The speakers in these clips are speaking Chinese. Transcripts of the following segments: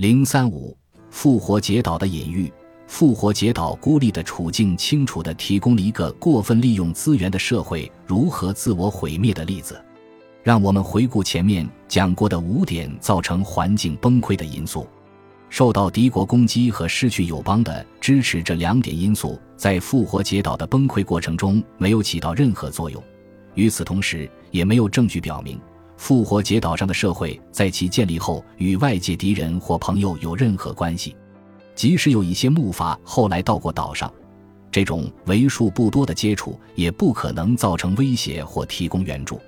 零三五复活节岛的隐喻。复活节岛孤立的处境，清楚地提供了一个过分利用资源的社会如何自我毁灭的例子。让我们回顾前面讲过的五点造成环境崩溃的因素。受到敌国攻击和失去友邦的支持这两点因素，在复活节岛的崩溃过程中没有起到任何作用。与此同时，也没有证据表明复活节岛上的社会在其建立后与外界敌人或朋友有任何关系。即使有一些木筏后来到过岛上，这种为数不多的接触也不可能造成威胁或提供援助。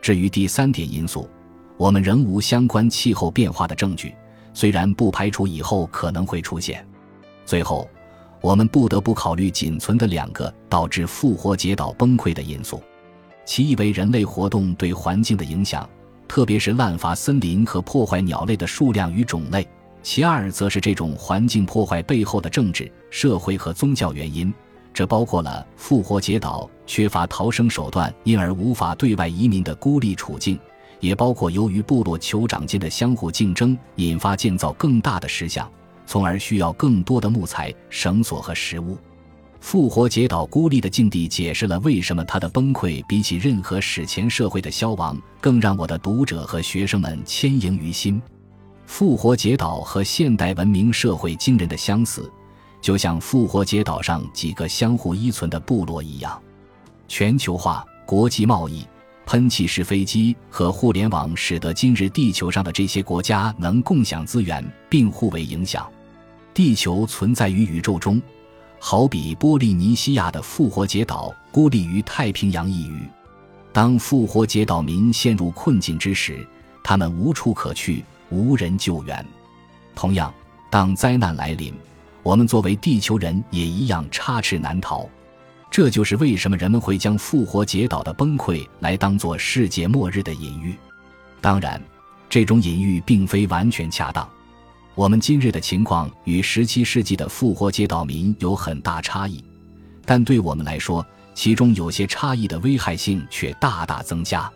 至于第三点因素，我们仍无相关气候变化的证据，虽然不排除以后可能会出现。最后，我们不得不考虑仅存的两个导致复活节岛崩溃的因素，其一为人类活动对环境的影响，特别是滥伐森林和破坏鸟类的数量与种类。其二，则是这种环境破坏背后的政治、社会和宗教原因，这包括了复活节岛缺乏逃生手段，因而无法对外移民的孤立处境，也包括由于部落酋长间的相互竞争，引发建造更大的石像，从而需要更多的木材、绳索和食物。复活节岛孤立的境地，解释了为什么它的崩溃比起任何史前社会的消亡，更让我的读者和学生们牵营于心。复活节岛和现代文明社会惊人的相似，就像复活节岛上几个相互依存的部落一样。全球化、国际贸易、喷气式飞机和互联网，使得今日地球上的这些国家能共享资源并互为影响。地球存在于宇宙中，好比波利尼西亚的复活节岛孤立于太平洋一隅。当复活节岛民陷入困境之时，他们无处可去。无人救援。同样，当灾难来临，我们作为地球人也一样插翅难逃。这就是为什么人们会将复活节岛的崩溃来当作世界末日的隐喻。当然，这种隐喻并非完全恰当。我们今日的情况与17世纪的复活节岛民有很大差异，但对我们来说，其中有些差异的危害性却大大增加。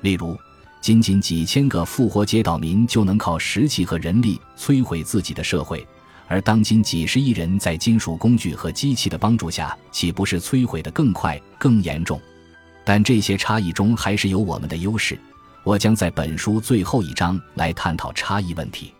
例如，仅仅几千个复活节岛民就能靠石器和人力摧毁自己的社会，而当今几十亿人在金属工具和机器的帮助下，岂不是摧毁的更快、更严重？但这些差异中还是有我们的优势。我将在本书最后一章来探讨差异问题。